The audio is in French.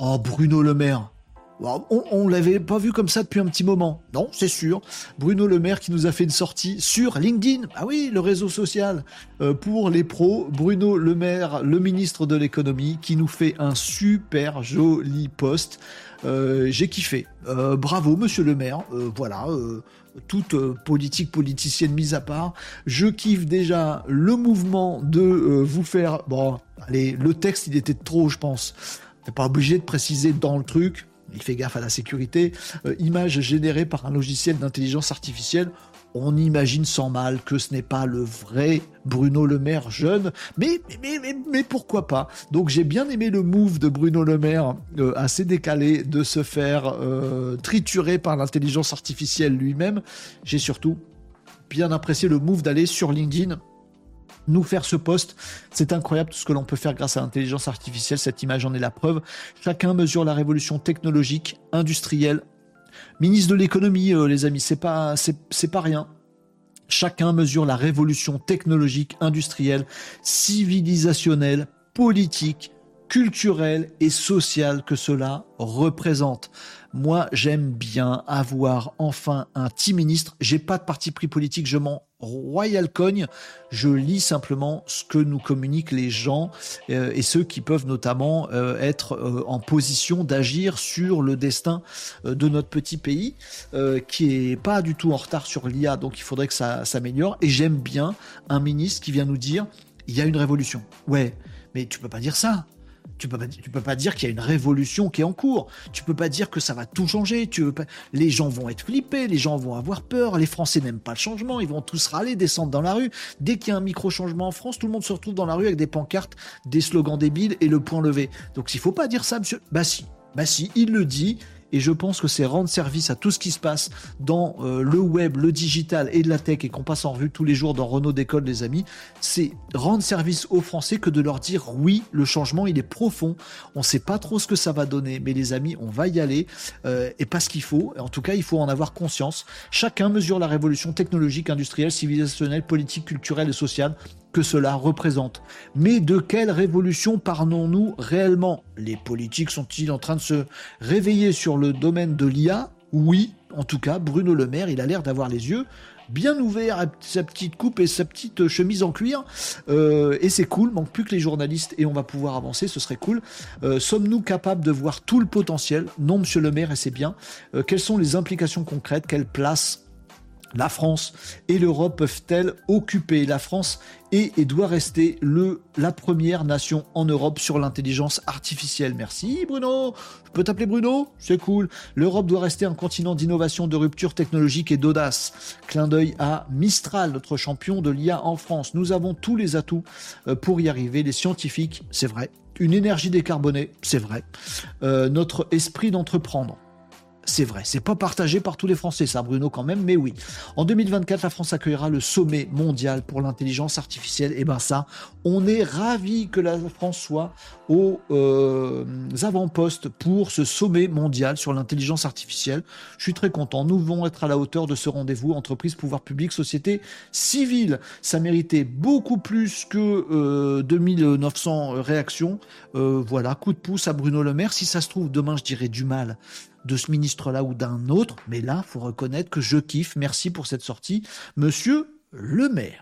Oh, Bruno Le Maire. On, ne l'avait pas vu comme ça depuis un petit moment. Non, c'est sûr. Bruno Le Maire qui nous a fait une sortie sur LinkedIn. Ah oui, le réseau social euh, pour les pros. Bruno Le Maire, le ministre de l'économie, qui nous fait un super joli post. Euh, j'ai kiffé. Euh, bravo, monsieur le maire. voilà, toute politique politicienne mise à part. Je kiffe déjà le mouvement de vous faire. Bon, allez, le texte, il était trop, je pense. T'es pas obligé de préciser dans le truc. Il fait gaffe à la sécurité, euh, image générée par un logiciel d'intelligence artificielle. On imagine sans mal que ce n'est pas le vrai Bruno Le Maire jeune, mais, pourquoi pas? Donc j'ai bien aimé le move de Bruno Le Maire, euh, assez décalé, de se faire euh, triturer par l'intelligence artificielle lui-même. J'ai surtout bien apprécié le move d'aller sur LinkedIn nous faire ce poste. C'est incroyable tout ce que l'on peut faire grâce à l'intelligence artificielle. Cette image en est la preuve. Chacun mesure la révolution technologique, industrielle. Ministre de l'économie, euh, les amis, c'est pas, c'est pas rien. Chacun mesure la révolution technologique, industrielle, civilisationnelle, politique, culturelle et sociale que cela représente. Moi, j'aime bien avoir enfin un petit ministre. J'ai pas de parti pris politique, je m'en royal cogne. Je lis simplement ce que nous communiquent les gens euh, et ceux qui peuvent notamment euh, être euh, en position d'agir sur le destin de notre petit pays, qui est pas du tout en retard sur l'IA, donc il faudrait que ça s'améliore. Et j'aime bien un ministre qui vient nous dire il y a une révolution. Ouais, mais tu peux pas dire ça. Tu peux pas, peux pas dire qu'il y a une révolution qui est en cours. Tu peux pas dire que ça va tout changer. Tu les gens vont être flippés, les gens vont avoir peur. Les Français n'aiment pas le changement. Ils vont tous râler, descendre dans la rue. Dès qu'il y a un micro changement en France, tout le monde se retrouve dans la rue avec des pancartes, des slogans débiles et le point levé. Donc il faut pas dire ça, monsieur. Bah si, bah si, il le dit et je pense que c'est rendre service à tout ce qui se passe dans euh, le web, le digital et de la tech et qu'on passe en revue tous les jours dans Renault Décode, les amis. C'est rendre service aux Français que de leur dire oui, le changement il est profond. On ne sait pas trop ce que ça va donner, mais les amis, on va y aller euh, et pas ce qu'il faut. En tout cas, il faut en avoir conscience. Chacun mesure la révolution technologique, industrielle, civilisationnelle, politique, culturelle et sociale que cela représente. Mais de quelle révolution parlons-nous réellement? Les politiques sont-ils en train de se réveiller sur le domaine de l'IA Oui, en tout cas, Bruno Le Maire, il a l'air d'avoir les yeux bien ouverts à sa petite coupe et sa petite chemise en cuir. Euh, et c'est cool, manque plus que les journalistes et on va pouvoir avancer, ce serait cool. Euh, sommes-nous capables de voir tout le potentiel? Non, monsieur le maire, et c'est bien. Euh, quelles sont les implications concrètes? Quelle place la France et l'Europe peuvent-elles occuper? La France est et doit rester le, la première nation en Europe sur l'intelligence artificielle. Merci Bruno. Je peux t'appeler Bruno? C'est cool. L'Europe doit rester un continent d'innovation, de rupture technologique et d'audace. Clin d'œil à Mistral, notre champion de l'IA en France. Nous avons tous les atouts euh, pour y arriver. Les scientifiques, c'est vrai. Une énergie décarbonée, c'est vrai. Euh, notre esprit d'entreprendre, c'est vrai, c'est pas partagé par tous les Français, ça, Bruno, quand même, mais oui. En 2024, la France accueillera le sommet mondial pour l'intelligence artificielle. Et ben ça, on est ravi que la France soit aux euh, avant-postes pour ce sommet mondial sur l'intelligence artificielle. Je suis très content. Nous devons être à la hauteur de ce rendez-vous. Entreprise, pouvoir public, société civile. Ça méritait beaucoup plus que euh, 2900 réactions. Euh, voilà, coup de pouce à Bruno Le Maire. Si ça se trouve, demain, je dirais du mal de ce ministre-là ou d'un autre, mais là, faut reconnaître que je kiffe. Merci pour cette sortie, monsieur le maire.